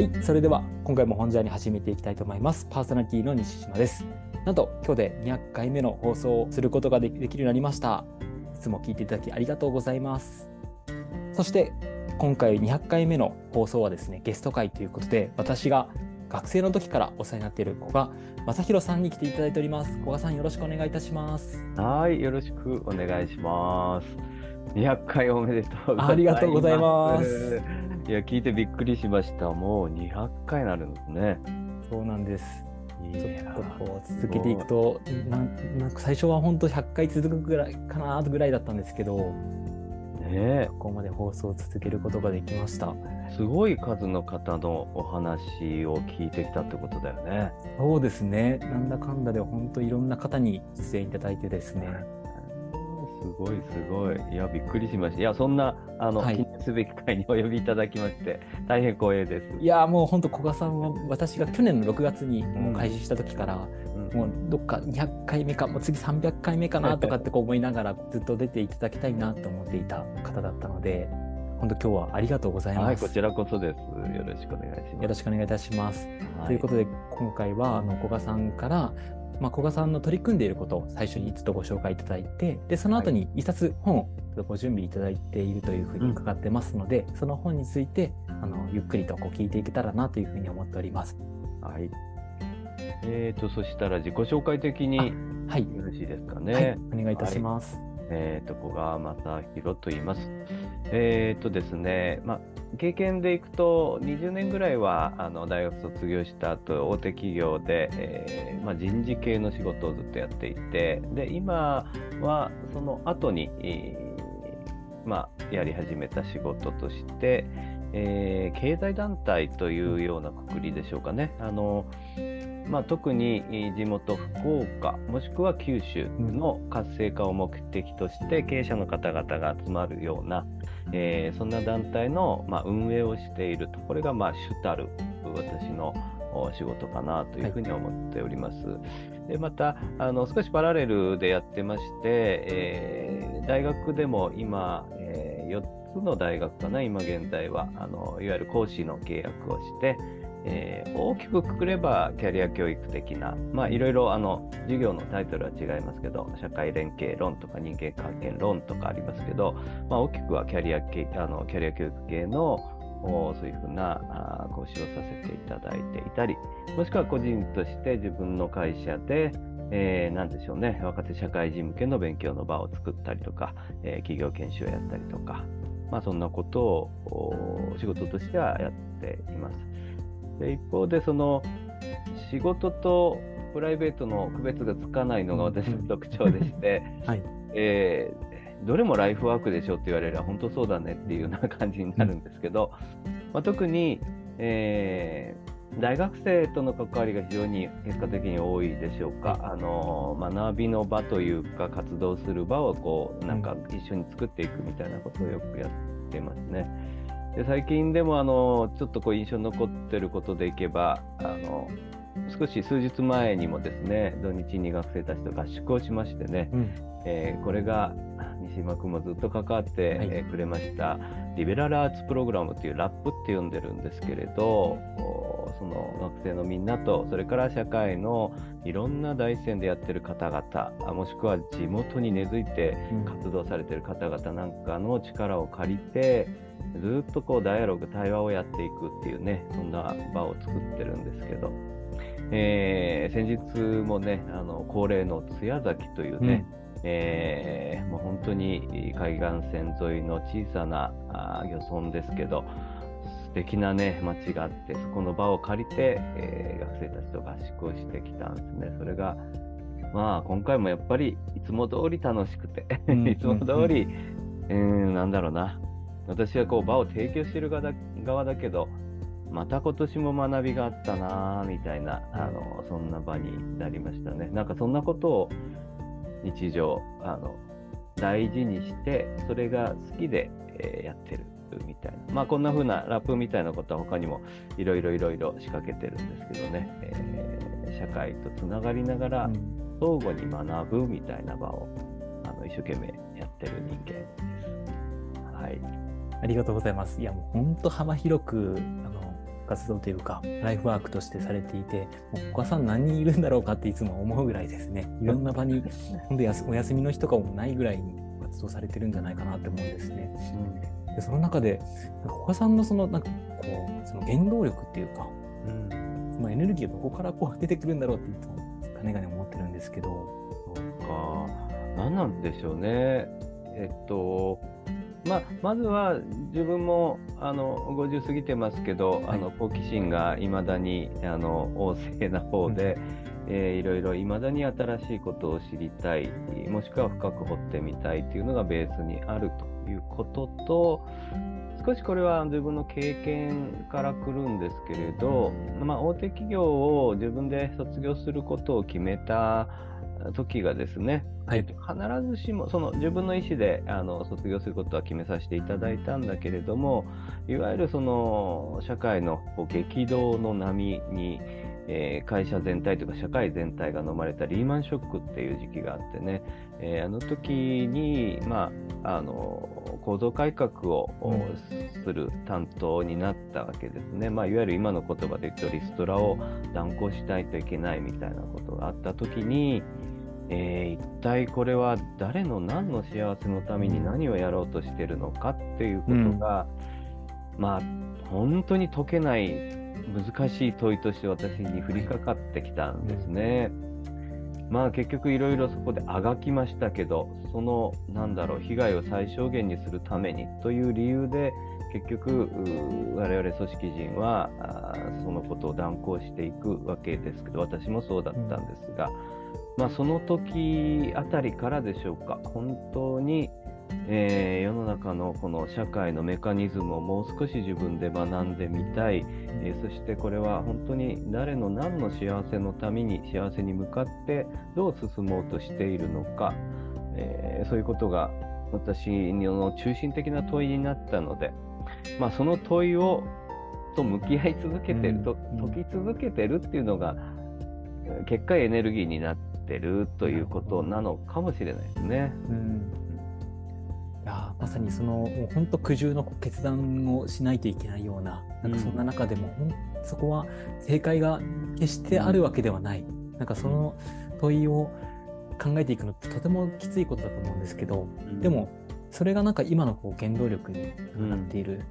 はい、それでは今回も本ジャーに始めていきたいと思います。パーソナリティの西島です。なんと今日で200回目の放送をすることができできるようになりました。いつも聞いていただきありがとうございます。そして今回200回目の放送はですね、ゲスト会ということで、私が学生の時からお世話になっている古賀正弘さんに来ていただいております。古賀さんよろしくお願いいたします。はい、よろしくお願いします。200回おめでとうございます。ありがとうございます。いや、聞いてびっくりしました。もう200回になるんですね。そうなんです。いちょやっとこう続けていくとなんなんか最初は本当100回続くぐらいかなぐらいだったんですけどねここまで放送を続けることができましたえすごい数の方のお話を聞いてきたってことだよね。そうですねなんだかんだで本当いろんな方に出演いただいてですねすごいすごい。いや、びっくりしました。いや、そんな、あの、はいすべき会にお呼びいただきまして、大変光栄です。いやーもう本当古賀さんは私が去年の6月にもう開始した時から、うんもうどっか200回目かもう次300回目かなとかってこう思いながらずっと出ていただきたいなと思っていた方だったので本当今日はありがとうございます。はい、こちらこそです。よろしくお願いします。よろしくお願いいたします。はということで今回はあの古賀さんから、まあ、古賀さんの取り組んでいることを最初にちょっとご紹介いただいてでその後に一冊本をご準備いただいているというふうに伺ってますので、その本についてあのゆっくりとこう聞いていけたらなというふうに思っております。はい。えーと、そしたら自己紹介的によはい、ろしいですかね。はい、お願いいたします。えーと、古賀正弘と言います。えーとですね、ま、経験でいくと、20年ぐらいはあの大学卒業した後、大手企業で、えーまあ、人事系の仕事をずっとやっていて、で、今はその後に、えーまあ、やり始めた仕事として、えー経済団体というようなくくりでしょうかね。あのまあ、特に地元福岡もしくは九州の活性化を目的として経営者の方々が集まるような、えーそんな団体の、まあ、運営をしているとこれが、まあ、主たる私の仕事かなというふうに思っております。でまたあの少しパラレルでやってまして、えー大学でも今、え4つの大学かな今現在はあのいわゆる講師の契約をして、えー大きくくくればキャリア教育的な、まあ、いろいろあの授業のタイトルは違いますけど社会連携論とか人間関係論とかありますけど、まあ、大きくはキャリアあのキャリア教育系のそういうふうな講師をさせていただいていたりもしくは個人として自分の会社で、えー、なんでしょうね若手社会人向けの勉強の場を作ったりとか、えー企業研修をやったりとか、まあ、そんなことを仕事としてはやっています。で一方でその仕事とプライベートの区別がつかないのが私の特徴でして、はい。えーどれもライフワークでしょって言われれば本当そうだねっていうような感じになるんですけど、まあ、特に、えー大学生との関わりが非常に結果的に多いでしょうか、あの学びの場というか活動する場をこうなんか一緒に作っていくみたいなことをよくやってますね。で最近でもあのちょっとこう印象に残ってることでいけばあの少し数日前にもですね土日に学生たちと合宿をしましてね、うん。えーこれが西島君もずっと関わって、くれましたリベラルアーツプログラムというラップって呼んでるんですけれどおその学生のみんなとそれから社会のいろんな第一線でやってる方々あもしくは地元に根付いてうん。活動されてる方々なんかの力を借りてずっとこうダイアログ対話をやっていくっていうねそんな場を作ってるんですけど、えー先日もねあの恒例の津屋崎というね、えーもう本当に海岸線沿いの小さな漁村ですけど素敵なね街があってそこの場を借りて、えー学生たちと合宿をしてきたんですね。それがまあ今回もやっぱりいつも通り楽しくてうん。いつも通り、うん、なんだろうな私はこう場を提供している側だ側だけどまた今年も学びがあったなあみたいなあのそんな場になりましたねなんかそんなことを日常あの大事にしてそれが好きで、えーやってるみたいなまあこんな風なラップみたいなことは他にもいろいろいろいろ仕掛けてるんですけどね、えー社会とつながりながらうん相互に学ぶみたいな場をあの一生懸命やってる人間です。はい。ありがとうございます。いや、もう本当幅広く、あの、活動というかライフワークとしてされていてもうお母さん何人いるんだろうかっていつも思うぐらいですねいろんな場に本当お休みの日とかもないぐらいに活動されてるんじゃないかなって思うんですね。うん、でその中でお母さんのそのなんかこうその原動力っていうか、うん、そのエネルギーはどこからこう出てくるんだろうっていつもかねがね思ってるんですけど。そうか何なんでしょうね。えっとまあ、まずは自分もあの50過ぎてますけど、はい、あの好奇心がいまだにあの旺盛な方で、うん、えー、いろいろいまだに新しいことを知りたいもしくは深く掘ってみたいというのがベースにあるということと少しこれは自分の経験からくるんですけれど、まあ、大手企業を自分で卒業することを決めた時がですね、はい、必ずしもその自分の意思であの卒業することは決めさせていただいたんだけれどもいわゆるその社会の激動の波に、えー、会社全体というか社会全体が飲まれたリーマンショックっていう時期があってね、えー、あの時に、まあ、あの構造改革をする担当になったわけですね、まあ、いわゆる今の言葉で言うとリストラを断行しないといけないみたいなことがあった時に、えー、一体これは誰の何の幸せのために何をやろうとしてるのかっていうことが、うん、まあ本当に解けない難しい問いとして私に降りかかってきたんですね。まあ結局いろいろそこであがきましたけどそのなんだろう被害を最小限にするためにという理由で結局我々組織人はそのことを断行していくわけですけど私もそうだったんですが。うんまあ、その時あたりからでしょうか、本当に、えー、世の中のこの社会のメカニズムをもう少し自分で学んでみたい、えー、そしてこれは本当に誰の何の幸せのために幸せに向かってどう進もうとしているのか、えー、そういうことが私の中心的な問いになったので、まあ、その問いをと向き合い続けてると、解き続けてるっていうのが結果エネルギーになっててるということなのかもしれないですね。うん。いやまさにそのもう本当苦渋の決断をしないといけないようななんかそんな中でも、うん、そこは正解が決してあるわけではない、うん、なんかその問いを考えていくのってとてもきついことだと思うんですけど、うん、でもそれがなんか今のこう原動力になっているっ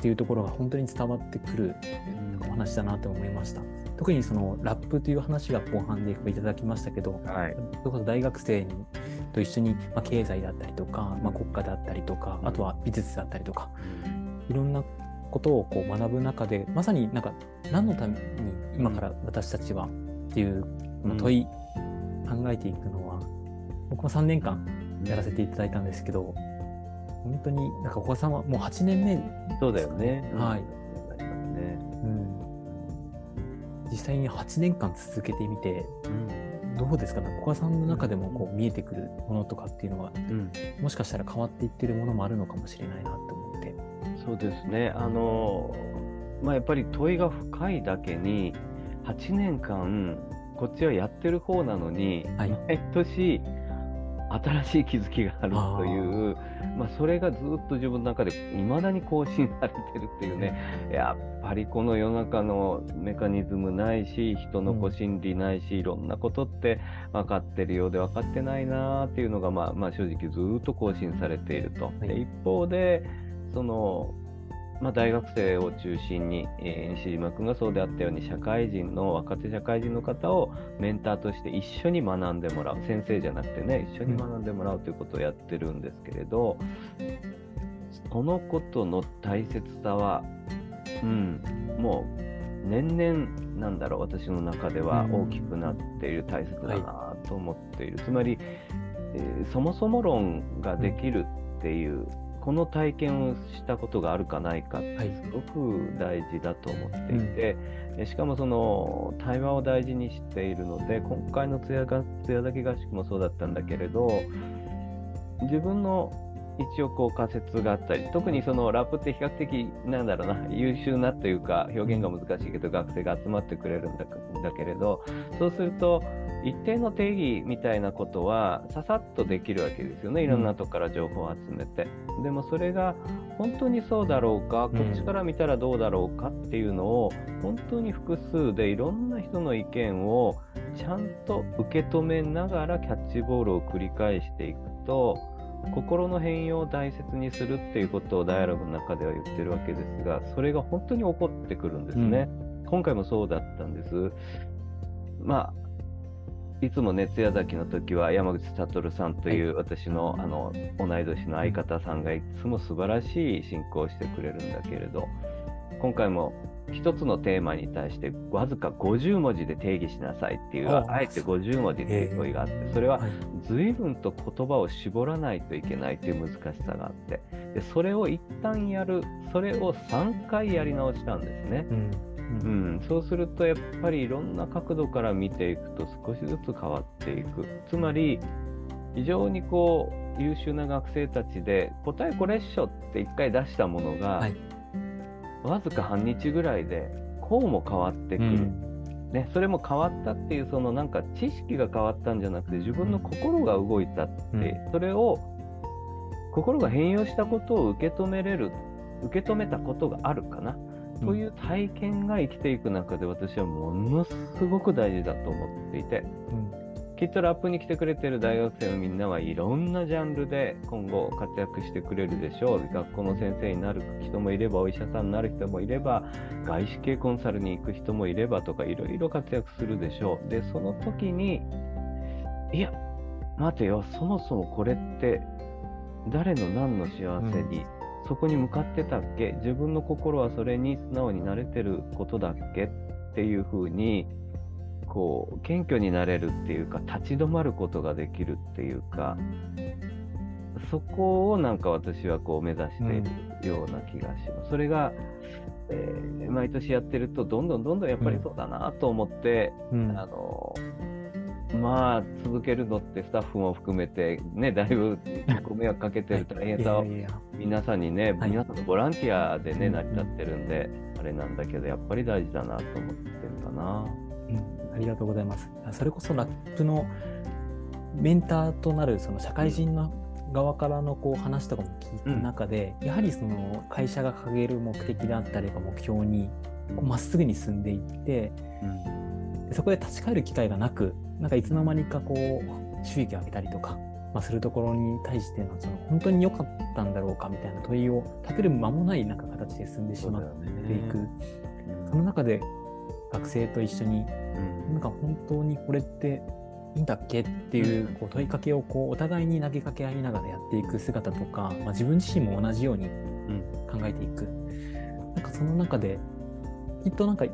ていうところが本当に伝わってくるお話だなと思いました。特にそのラップという話が後半でいただきましたけど、はい、それこそ大学生と一緒に、まあ、経済だったりとか、まあ、国家だったりとか、あとは美術だったりとか、いろんなことをこう学ぶ中でまさになんか何のために今から私たちはっていう問い、考えていくのは僕も3年間やらせていただいたんですけど本当になんかお子さんはもう8年目、そうだよね。はい。実際に8年間続けてみて、うん、どうですかね？小川さんの中でもこう見えてくるものとかっていうのは、うん、もしかしたら変わっていってるものもあるのかもしれないなと思って。そうですね。あの、まあ、やっぱり問いが深いだけに8年間こっちはやってる方なのに、はい、毎年新しい気づきがあるというまあ、それがずっと自分の中でいまだに更新されてるっていうねやっぱりこの世の中のメカニズムないし人の個心理ないし、いろんなことって分かってるようで分かってないなっていうのが、まあ、まあ正直ずっと更新されていると。で一方でそのまあ、大学生を中心に、えー、西島君がそうであったように社会人の若手社会人の方をメンターとして一緒に学んでもらう先生じゃなくてね一緒に学んでもらうということをやってるんですけれど、そのことの大切さは、うん、もう年々なんだろう私の中では大きくなっている大切だなと思っている、はい、つまり、えー、そもそも論ができるっていうこの体験をしたことがあるかないかってすごく大事だと思っていて、はい、しかもその対話を大事にしているので今回の艶が艶だけ合宿もそうだったんだけれど自分の一応こう仮説があったり特にそのラップって比較的なんだろうな優秀なというか表現が難しいけど学生が集まってくれるんだだけれどそうすると一定の定義みたいなことはささっとできるわけですよねいろんなとこから情報を集めて、うん、でもそれが本当にそうだろうかこっちから見たらどうだろうかっていうのを本当に複数でいろんな人の意見をちゃんと受け止めながらキャッチボールを繰り返していくと心の変容を大切にするっていうことをダイアログの中では言ってるわけですがそれが本当に起こってくるんですね、うん、今回もそうだったんです。まあいつも熱屋崎の時は山口悟さんという私のあの同い年の相方さんがいつも素晴らしい進行をしてくれるんだけれど今回も一つのテーマに対してわずか50文字で定義しなさいっていうあえて50文字っていう問いがあってそれは随分と言葉を絞らないといけないという難しさがあってでそれを一旦やるそれを3回やり直したんですね。うん。うん、そうするとやっぱりいろんな角度から見ていくと少しずつ変わっていく。つまり非常にこう優秀な学生たちで答えこれっしょって一回出したものが、はい、わずか半日ぐらいでこうも変わってくる、うん、ね、それも変わったっていうそのなんか知識が変わったんじゃなくて自分の心が動いたって、うん、それを心が変容したことを受け止めれる受け止めたことがあるかな、という体験が生きていく中で私はものすごく大事だと思っていて、うん、きっとラップに来てくれてる大学生のみんなはいろんなジャンルで今後活躍してくれるでしょう。学校の先生になる人もいればお医者さんになる人もいれば外資系コンサルに行く人もいればとかいろいろ活躍するでしょう。でその時にいや待てよそもそもこれって誰の何の幸せに、うん。そこに向かってたっけ？自分の心はそれに素直になれてることだっけ？っていうふうにこう謙虚になれるっていうか立ち止まることができるっていうかそこをなんか私はこう目指しているような気がします。うん、それが、えー、毎年やってるとどんどんどんどんやっぱりそうだなと思って、うん、あのまあ続けるのってスタッフも含めてねだいぶご迷惑かけてる大変さを皆さんにね、皆さんのボランティアでね、成り立ってるんで、あれなんだけどやっぱり大事だなと思ってるかな、うん。ありがとうございます。それこそラップのメンターとなるその社会人の側からのこう話とかも聞いた中で、うん、やはりその会社が掲げる目的であったりとか目標にまっすぐに進んでいって、うん、そこで立ち返る機会がなくなんかいつの間にかこう収益を上げたりとか、まあ、するところに対してのその本当に良かったんだろうかみたいな問いを立てる間もないなんか形で進んでしまっていく。そ、ね,、の中で学生と一緒に、うん、なんか本当にこれっていいんだっけっていうこう問いかけをこうお互いに投げかけ合いながらやっていく姿とか、まあ、自分自身も同じように考えていく、うん、なんかその中できっとなんか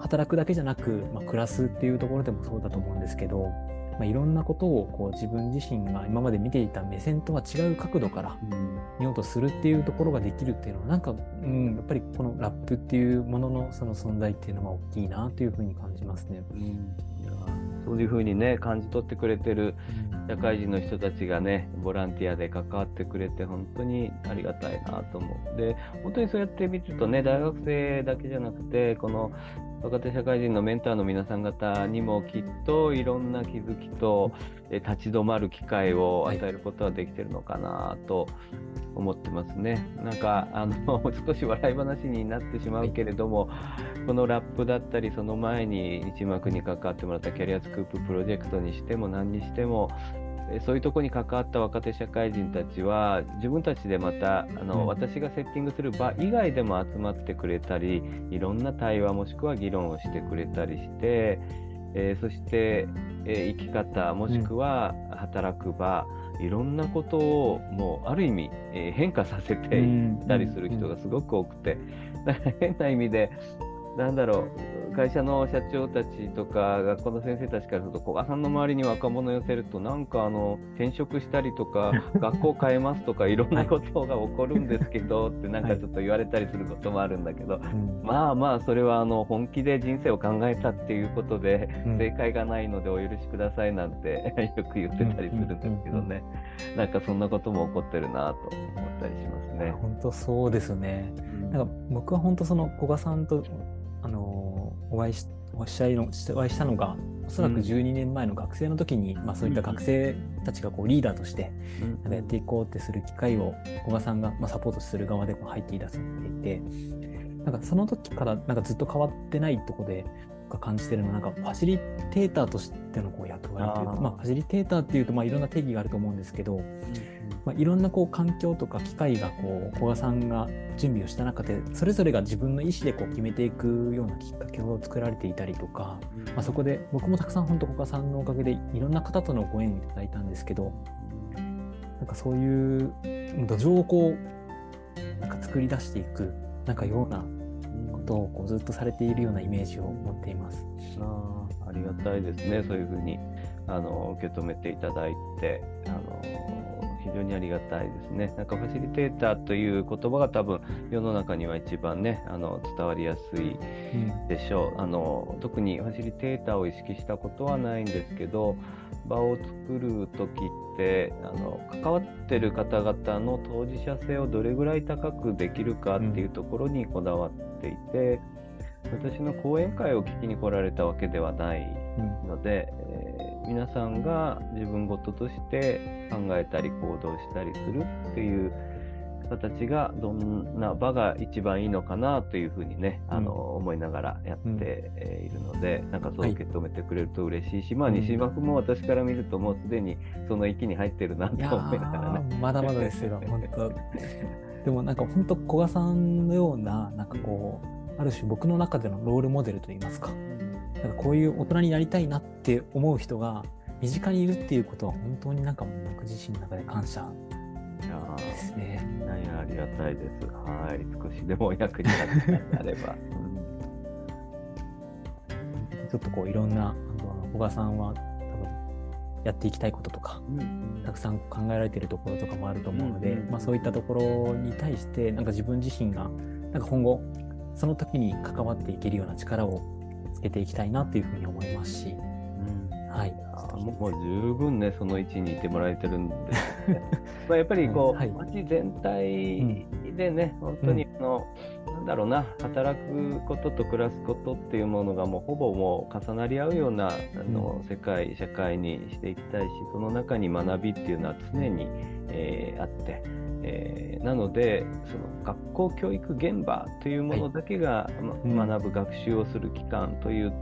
働くだけじゃなく、まあ、暮らすっていうところでもそうだと思うんですけど、まあ、いろんなことをこう自分自身が今まで見ていた目線とは違う角度から見ようとするっていうところができるっていうのはなんか、うん、やっぱりこのラップっていうもののその存在っていうのは大きいなというふうに感じますね。うんそういうふうにね感じ取ってくれてる社会人の人たちがねボランティアで関わってくれて本当にありがたいなと思う。で本当にそうやって見るとね大学生だけじゃなくてこの若手社会人のメンターの皆さん方にもきっといろんな気づきと立ち止まる機会を与えることはできてるのかなと思ってますね。なんかあの 少し笑い話になってしまうけれども、このラップだったりその前に一幕に関わってもらったキャリアスクーププロジェクトにしても何にしてもそういうとこに関わった若手社会人たちは自分たちでまたあの、私がセッティングする場以外でも集まってくれたりいろんな対話もしくは議論をしてくれたりして、えー、そして、えー、生き方もしくは働く場、うん、いろんなことをもうある意味、えー、変化させていったりする人がすごく多くて、だから変な意味でなんだろう、会社の社長たちとか、学校の先生たちからすると、古賀さんの周りに若者寄せると、なんかあの転職したりとか、学校変えますとか、いろんなことが起こるんですけど、ってなんかちょっと言われたりすることもあるんだけど、うん、まあまあ、それはあの本気で人生を考えたっていうことで、うん、正解がないのでお許しくださいなんて よく言ってたりするんですけどね、なんかそんなことも起こってるなと思ったりしますね。本当そうですね。なんか僕は本当その古賀さんとあのお会いしお会いのお会いしたのがおそらく12年前の学生の時に、うん、まあ、そういった学生たちがこうリーダーとしてなんかやっていこうってする機会を古賀さんが、まあ、サポートする側でこう入っていたせていてなんかその時からなんかずっと変わってないとこで感じてるのはなんかファシリテーターとしてのこう役割というかまあ、ファシリテーターっていうとまあいろんな定義があると思うんですけど、まあ、いろんなこう環境とか機会がこう古賀さんが準備をした中でそれぞれが自分の意思でこう決めていくようなきっかけを作られていたりとか、まあ、そこで僕もたくさん本当古賀さんのおかげでいろんな方とのご縁をいただいたんですけどなんかそういう土壌をこうなんか作り出していくなんかようなことをこうずっとされているようなイメージを持っています。あありがたいですねそういうふうにあの受け止めていただいてあの非常にありがたいですね。なんかファシリテーターという言葉が多分世の中には一番ねあの伝わりやすいでしょう、うん、あの特にファシリテーターを意識したことはないんですけど場を作る時ってあの関わってる方々の当事者性をどれぐらい高くできるかっていうところにこだわっていて、うん、私の講演会を聞きに来られたわけではないので、皆さんが自分事として考えたり行動したりするっていう形がどんな場が一番いいのかなというふうにね、うん、あの思いながらやっているので、うん、なんかそう受け止めてくれると嬉しいし、はい、まあ西島君も私から見るともうすでにその域に入ってるなと思いながらね。まだまだですよ 本当。でもなんか本当古賀さんのようななんかこうある種僕の中でのロールモデルといいますか。なんかこういう大人になりたいなって思う人が身近にいるっていうことは本当になんか僕自身の中で感謝ですね。いやありがたいです。はい、少しでも役になれば。ちょっとこういろんな小川さんは多分やっていきたいこととか、うん、たくさん考えられているところとかもあると思うので、うん、まあ、そういったところに対してなんか自分自身がなんか今後その時に関わっていけるような力をつけていきたいなというふうに思いますし、うん、はい。もう十分ね、その位置にいてもらえてるんで。まあやっぱりこう、はい、街全体でね、うん、本当にあの、だろうな、働くことと暮らすことっていうものがもうほぼもう重なり合うようなあの、世界、社会にしていきたいし、その中に学びっていうのは常に、えー、あって、えー、なのでその学校教育現場というものだけが、はいま、学ぶ学習をする機関という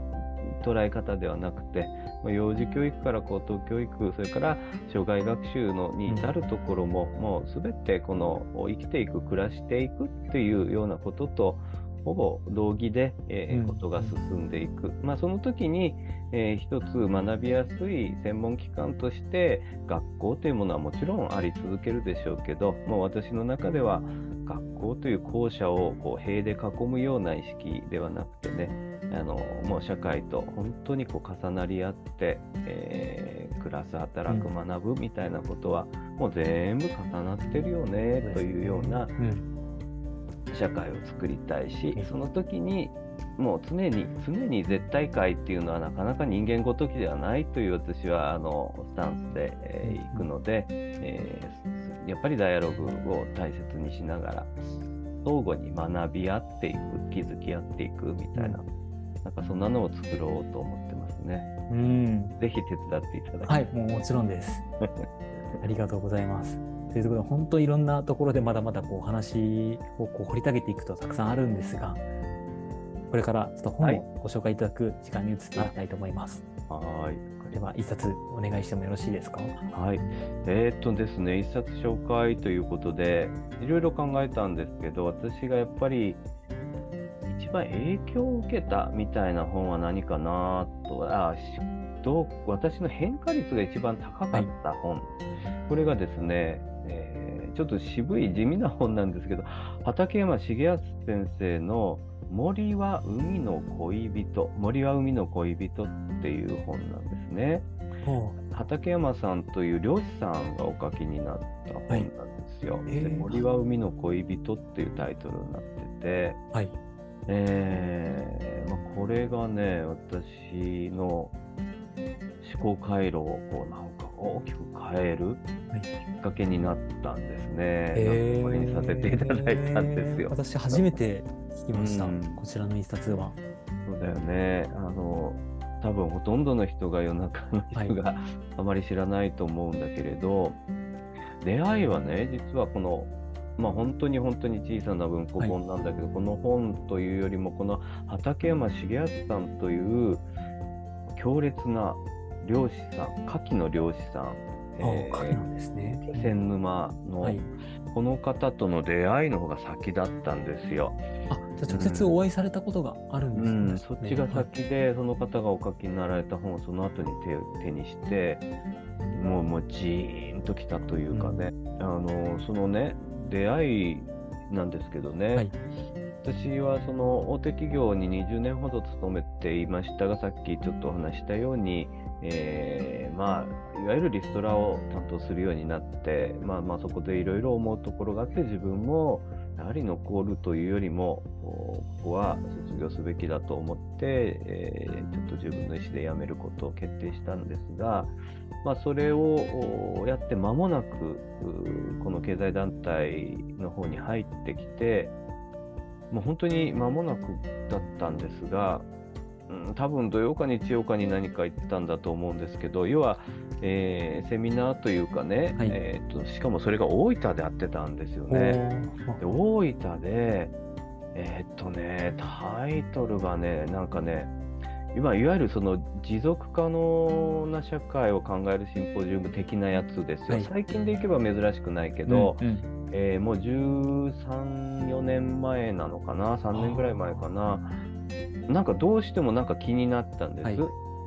捉え方ではなくて、ま幼児教育から高等教育それから障害学習のに至るところも、もう全てこの生きていく暮らしていくっていうようなこととほぼ同義で、えー、ことが進んでいく、まあ、その時に、えー、一つ学びやすい専門機関として学校というものはもちろんあり続けるでしょうけどもう私の中では学校という校舎をこう塀で囲むような意識ではなくてねあのもう社会と本当にこう重なり合って、えー、暮らす働く学ぶみたいなことは、もう全部重なってるよねというような、うん社会を作りたいし、その時にもう常に常に絶対解っていうのはなかなか人間ごときではないという私はあのスタンスで、えー、いくので、えー、やっぱりダイアログを大切にしながら相互に学び合っていく気づき合っていくみたいな、なんかそんなのを作ろうと思ってますね。うん、ぜひ手伝っていただきはい、もうもちろんです。ありがとうございます。というところで本当いろんなところでまだまだこう話をこう掘り下げていくとたくさんあるんですがこれからちょっと本をご紹介いただく時間に移っていきたいと思います。はいでは一冊お願いしてもよろしいですか？はい。えー、っとですね、一冊紹介ということで、いろいろ考えたんですけど、私がやっぱり一番影響を受けたみたいな本は何かなと、あどう私の変化率が一番高かった本、はい、これがですね、えー、ちょっと渋い地味な本なんですけど、畠山重康先生の森は海の恋人、森は海の恋人っていう本なんですね。畠山さんという漁師さんがお書きになった本なんですよ。はい、で森は海の恋人っていうタイトルになってて、はいえーまあ、これがね、私の思考回路をこうなんか大きく変えるきっかけになったんですね。えー、これにさせていただいたんですよ。私初めて聞きました、うん、こちらの一冊は。そうだよね。あの多分ほとんどの人が世の中の人が、あまり知らないと思うんだけれど、出会いはね実はこのまあ本当に本当に小さな文庫本なんだけど、はい、この本というよりもこの畠山重康さんという強烈な漁師さん牡蠣の漁師さん。えー、なんですね。気仙沼の、はい、この方との出会いの方が先だったんですよ。あじゃあ直接お会いされたことがあるんですね。うん。うん、そっちが先で、はい、その方がお書きになられた本をその後に手手にしてもうもうジーンときたというかね、うん、あのそのね出会いなんですけどね、はい、私はその大手企業に20年ほど勤めていましたがさっきちょっとお話したようにえー、まあ、いわゆるリストラを担当するようになって、まあ、まあそこでいろいろ思うところがあって自分もやはり残るというよりもここは卒業すべきだと思って、えー、ちょっと自分の意思で辞めることを決定したんですが、まあ、それをやって間もなくこの経済団体の方に入ってきてもう本当に間もなくだったんですがうん、多分土曜か日曜かに何か行ったんだと思うんですけど要は、えー、セミナーというかね、はい、えーと、しかもそれが大分でやってたんですよね。で大分でえー、っとねタイトルがねなんかね今いわゆるその持続可能な社会を考えるシンポジウム的なやつですよ、はい、最近でいけば珍しくないけど、うんうん、えー、もう13、4年前なのかな、3年ぐらい前かな、なんかどうしてもなんか気になったんです。はい、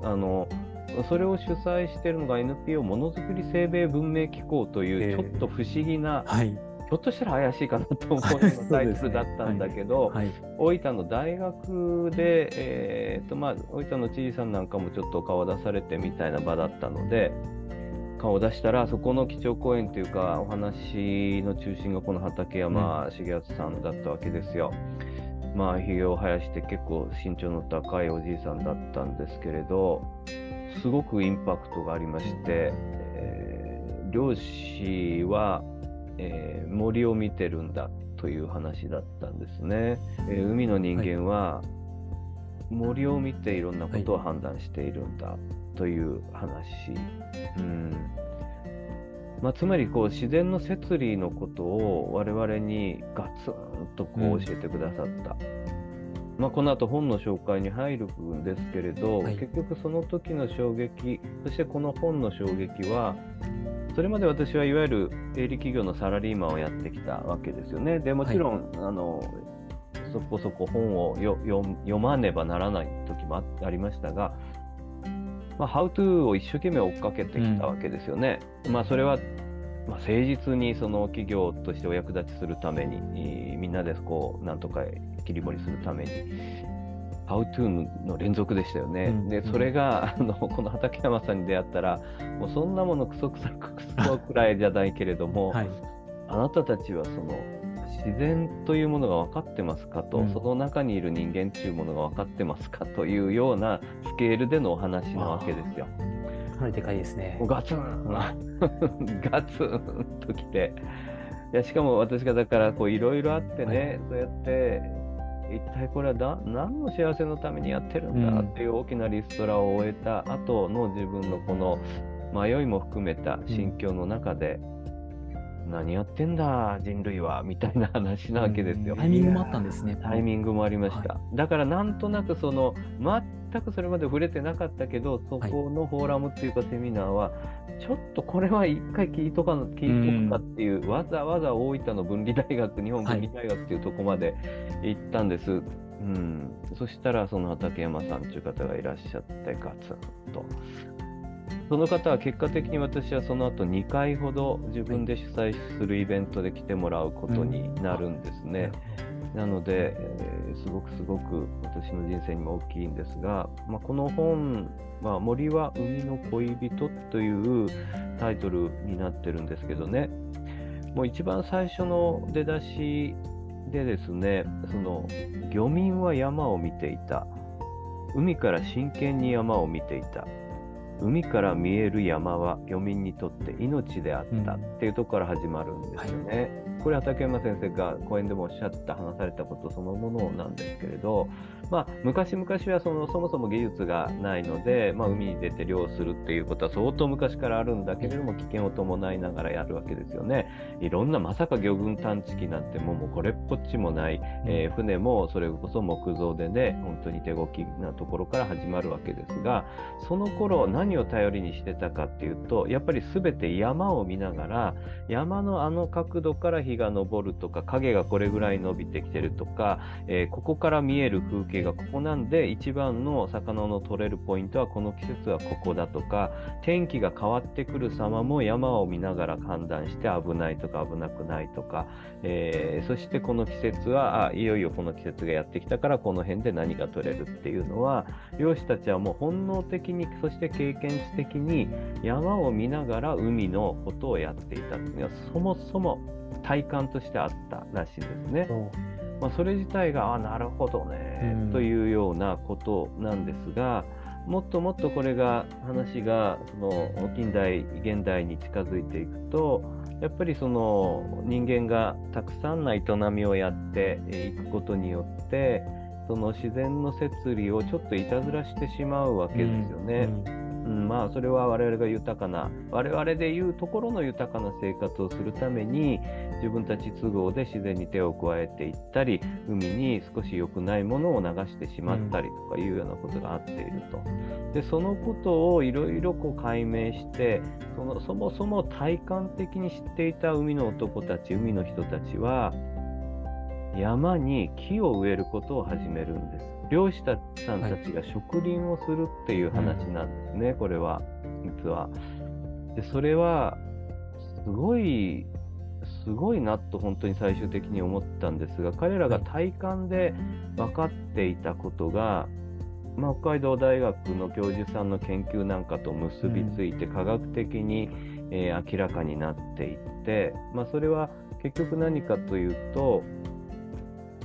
あのそれを主催しているのが NPO ものづくり生命文明機構というちょっと不思議な、はい、ひょっとしたら怪しいかなと思うようなタイトルだったんだけど、はいはい、大分の大学で、えーとまあ、大分の知事さんなんかもちょっと顔を出されてみたいな場だったので顔を出したらそこの基調講演というかお話の中心がこの畠山重康さんだったわけですよ。うんまあひげを生やして結構身長の高いおじいさんだったんですけれどすごくインパクトがありまして、えー、漁師は、えー、森を見てるんだという話だったんですね。えー、海の人間は森を見ていろんなことを判断しているんだという話。はい、うんまあ、つまりこう自然の摂理のことを我々にガツンとこう教えてくださった。うん、まあ、この後本の紹介に入るんですけれど、はい、結局その時の衝撃そしてこの本の衝撃はそれまで私はいわゆる営利企業のサラリーマンをやってきたわけですよね。でもちろん、はい、あのそこそこ本を読まねばならない時もありましたがまあ、How to を一生懸命追っかけてきたわけですよね。うん、まあ、それは、まあ、誠実にその企業としてお役立ちするために、みんなでこう、なんとか切り盛りするために、How to の連続でしたよね。うん、で、それが、あの、この畠山さんに出会ったら、もうそんなものクソクソクソくらいじゃないけれども、はい、あなたたちはその、自然というものが分かってますかと、うん、その中にいる人間というものが分かってますかというようなスケールでのお話なわけですよ。かなりでかいですね。ガツン。ガツンときて。いやしかも私がだからいろいろあってね、はい、そうやって一体これはだ何の幸せのためにやってるんだっていう大きなリストラを終えた後の自分のこの迷いも含めた心境の中で、うん何やってんだ人類はみたいな話なわけですよ。タイミングもあったんですね。タイミングもありました。はい、だからなんとなくその全くそれまで触れてなかったけどそこのフォーラムっていうかセミナーは、ちょっとこれは一回聞いとか聞いとくかっていう、わざわざ大分の分離大学日本分離大学っていうとこまで行ったんです。はい、うん、そしたらその畠山さんという方がいらっしゃってガツンとその方は結果的に私はその後2回ほど自分で主催するイベントで来てもらうことになるんですね。なので、えー、すごくすごく私の人生にも大きいんですが、まあ、この本、まあ、森は海の恋人というタイトルになってるんですけどね、もう一番最初の出だしでですね、その漁民は山を見ていた。海から真剣に山を見ていた。海から見える山は漁民にとって命であったっていうところから始まるんですよね。はいこれは竹山先生が講演でもおっしゃった話されたことそのものなんですけれど、まあ、昔々はそのそもそも技術がないので、まあ、海に出て漁するっていうことは相当昔からあるんだけれども危険を伴いながらやるわけですよね。いろんなまさか魚群探知機なんてもうこれっぽっちもない、えー、船もそれこそ木造でね本当に手動きなところから始まるわけですがその頃何を頼りにしてたかっていうとやっぱり全て山を見ながら山のあの角度から日が昇るとか影がこれぐらい伸びてきてるとか、えー、ここから見える風景がここなんで一番の魚の取れるポイントはこの季節はここだとか天気が変わってくる様も山を見ながら判断して危ないとか危なくないとか、えー、そしてこの季節はいよいよこの季節がやってきたからこの辺で何が取れるっていうのは漁師たちはもう本能的にそして経験値的に山を見ながら海のことをやっていたっていうのはそもそも体感としてあったらしいですね。まあ、それ自体があなるほどね、うん、というようなことなんですがもっともっとこれが話がその近代現代に近づいていくとやっぱりその人間がたくさんな営みをやっていくことによってその自然の摂理をちょっといたずらしてしまうわけですよね。うんうんうん、まあそれは我々が豊かな我々でいうところの豊かな生活をするために自分たち都合で自然に手を加えていったり海に少し良くないものを流してしまったりとかいうようなことがあっていると。でそのことをいろいろ解明してそのそもそも体感的に知っていた海の男たち海の人たちは山に木を植えることを始めるんです。漁師さんたちが植林をするっていう話なんですね、はい、これは、実は。で、それは、すごい、すごいなと本当に最終的に思ったんですが、彼らが体感で分かっていたことが、まあ、北海道大学の教授さんの研究なんかと結びついて科学的に、えー、明らかになっていって、まあ、それは結局何かというと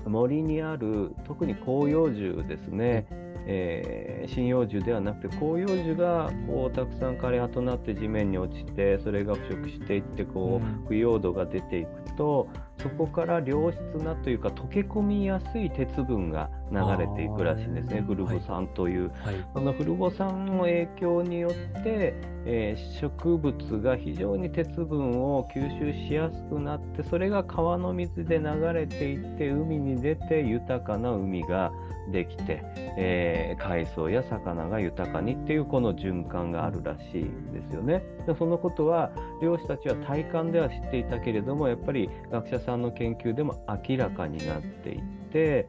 森にある特に広葉樹ですね、えー、針葉樹ではなくて広葉樹がこうたくさん枯れ葉となって地面に落ちてそれが腐食していってこう腐葉土が出ていくとそこから良質なというか溶け込みやすい鉄分が流れていくらしいんですね、フルボ酸という、はい、そのフルボ酸の影響によって、えー、植物が非常に鉄分を吸収しやすくなってそれが川の水で流れていって海に出て豊かな海ができて、えー、海藻や魚が豊かにっていうこの循環があるらしいんですよね。でそのことは漁師たちは体感では知っていたけれどもやっぱり学者さんの研究でも明らかになっていって、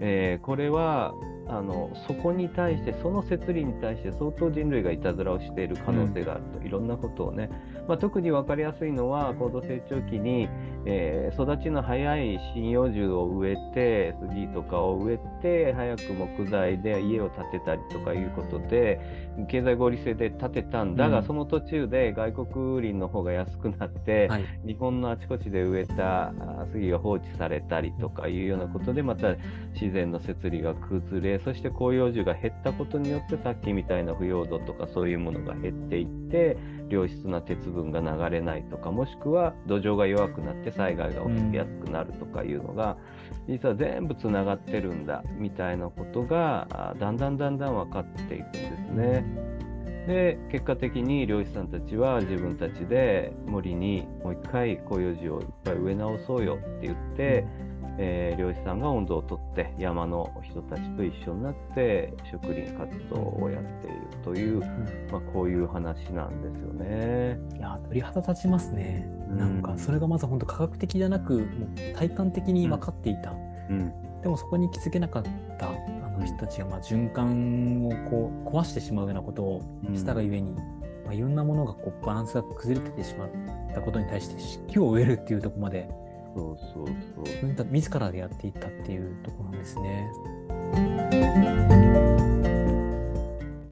えー、これはあのそこに対してその摂理に対して相当人類がいたずらをしている可能性があると、うん、いろんなことをね、まあ、特に分かりやすいのは高度成長期に、えー、育ちの早い針葉樹を植えて杉とかを植えて早く木材で家を建てたりとかいうことで経済合理性で建てたんだが、うん、その途中で外国林の方が安くなって、はい、日本のあちこちで植えた杉が放置されたりとかいうようなことでまた自然の摂理が崩れそして広葉樹が減ったことによってさっきみたいな腐葉土とかそういうものが減っていって良質な鉄分が流れないとかもしくは土壌が弱くなって災害が起きやすくなるとかいうのが、実は全部つながってるんだみたいなことがだんだんだんだん分かっていくんですね。で結果的に漁師さんたちは自分たちで森にもう一回広葉樹をいっぱい植え直そうよって言って、えー、漁師さんが温度をとって山の人たちと一緒になって植林活動をやっているという、うん、まあ、こういう話なんですよね。いや鳥肌立ちますね。うん、なんかそれがまず本当科学的じゃなくもう体感的に分かっていた。うん、でもそこに気づけなかったあの人たちがまあ循環をこう壊してしまうようなことをしたがゆえに、まあ、いろんなものがこうバランスが崩れててしまったことに対して木を植えるっていうところまでそうそうそう。自分た自らでやっていったっていうところなんですね。